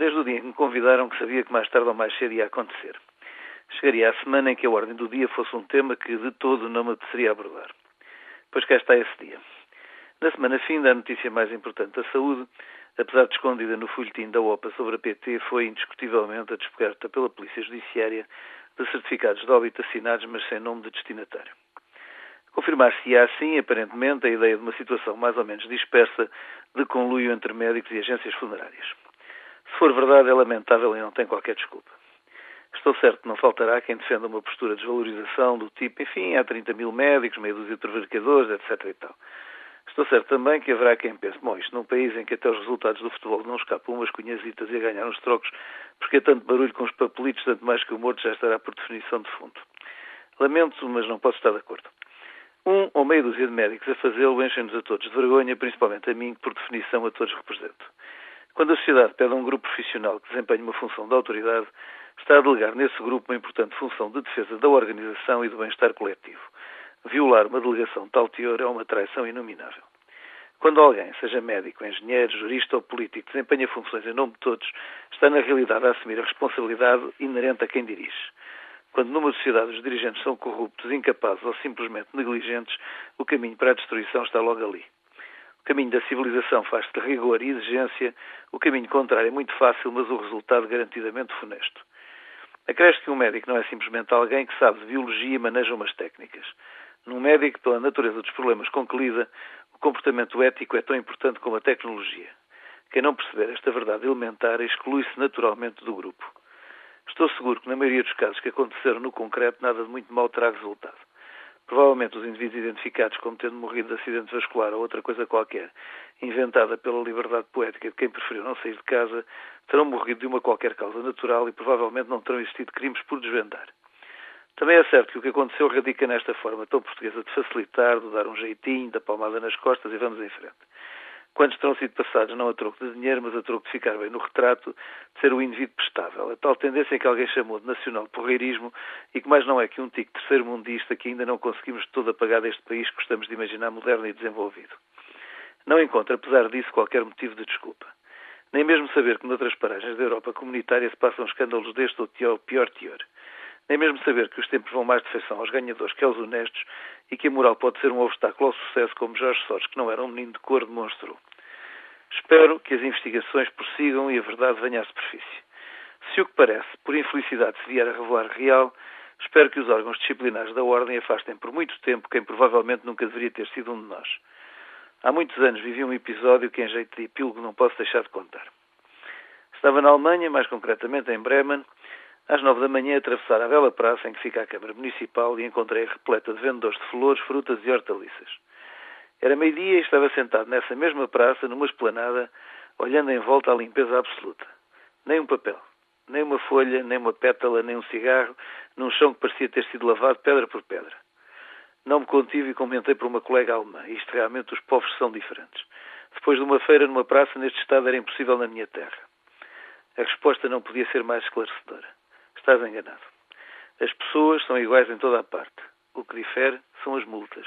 desde o dia em que me convidaram que sabia que mais tarde ou mais cedo ia acontecer. Chegaria a semana em que a ordem do dia fosse um tema que de todo não me apeteceria abordar. Pois cá está esse dia. Na semana fim, a notícia mais importante da saúde, apesar de escondida no folhetim da OPA sobre a PT, foi indiscutivelmente a descoberta pela Polícia Judiciária de certificados de óbito assinados, mas sem nome de destinatário. Confirmar-se-á assim, aparentemente, a ideia de uma situação mais ou menos dispersa de conluio entre médicos e agências funerárias. Se for verdade, é lamentável e não tem qualquer desculpa. Estou certo que não faltará quem defenda uma postura de desvalorização do tipo, enfim, há 30 mil médicos, meia dúzia de prevaricadores, etc. e tal. Estou certo também que haverá quem pense, bom, isto num país em que até os resultados do futebol não escapam umas cunhasitas e a ganhar uns trocos, porque é tanto barulho com os papelitos, tanto mais que o morto já estará por definição de fundo. Lamento, mas não posso estar de acordo. Um ou meia dúzia de médicos a fazê-lo enchem-nos a todos de vergonha, principalmente a mim, que por definição a todos represento. Quando a sociedade pede a um grupo profissional que desempenhe uma função de autoridade, está a delegar nesse grupo uma importante função de defesa da organização e do bem-estar coletivo. Violar uma delegação de tal teor é uma traição inominável. Quando alguém, seja médico, engenheiro, jurista ou político, desempenha funções em nome de todos, está na realidade a assumir a responsabilidade inerente a quem dirige. Quando numa sociedade os dirigentes são corruptos, incapazes ou simplesmente negligentes, o caminho para a destruição está logo ali. O caminho da civilização faz-se de rigor e exigência, o caminho contrário é muito fácil, mas o resultado garantidamente funesto. Acresce que um médico não é simplesmente alguém que sabe de biologia e maneja umas técnicas. Num médico, pela natureza dos problemas com que lida, o comportamento ético é tão importante como a tecnologia. Quem não perceber esta verdade elementar exclui-se naturalmente do grupo. Estou seguro que, na maioria dos casos que aconteceram no concreto, nada de muito mal terá resultado. Provavelmente os indivíduos identificados como tendo morrido de acidente vascular ou outra coisa qualquer, inventada pela liberdade poética de quem preferiu não sair de casa, terão morrido de uma qualquer causa natural e provavelmente não terão existido crimes por desvendar. Também é certo que o que aconteceu radica nesta forma tão portuguesa de facilitar, de dar um jeitinho, da palmada nas costas e vamos em frente quantos terão sido passados não a troco de dinheiro, mas a troco de ficar bem no retrato, de ser o indivíduo prestável. A tal tendência que alguém chamou de nacional porreirismo e que mais não é que um tico terceiro mundista que ainda não conseguimos de todo apagar deste país que gostamos de imaginar moderno e desenvolvido. Não encontro, apesar disso, qualquer motivo de desculpa. Nem mesmo saber que noutras paragens da Europa comunitária se passam escândalos deste ou pior teor. Nem mesmo saber que os tempos vão mais de feição aos ganhadores que aos honestos e que a moral pode ser um obstáculo ao sucesso, como Jorge Soros, que não era um menino de cor, demonstrou. Espero que as investigações prossigam e a verdade venha à superfície. Se o que parece, por infelicidade, se vier a revelar real, espero que os órgãos disciplinares da Ordem afastem por muito tempo quem provavelmente nunca deveria ter sido um de nós. Há muitos anos vivi um episódio que, em jeito de epílogo, não posso deixar de contar. Estava na Alemanha, mais concretamente em Bremen, às nove da manhã, atravessar a bela praça em que fica a Câmara Municipal e encontrei repleta de vendedores de flores, frutas e hortaliças. Era meio-dia e estava sentado nessa mesma praça, numa esplanada, olhando em volta à limpeza absoluta. Nem um papel, nem uma folha, nem uma pétala, nem um cigarro, num chão que parecia ter sido lavado pedra por pedra. Não me contive e comentei por uma colega alemã. Isto realmente os povos são diferentes. Depois de uma feira numa praça neste estado era impossível na minha terra. A resposta não podia ser mais esclarecedora. Estás enganado. As pessoas são iguais em toda a parte. O que difere são as multas.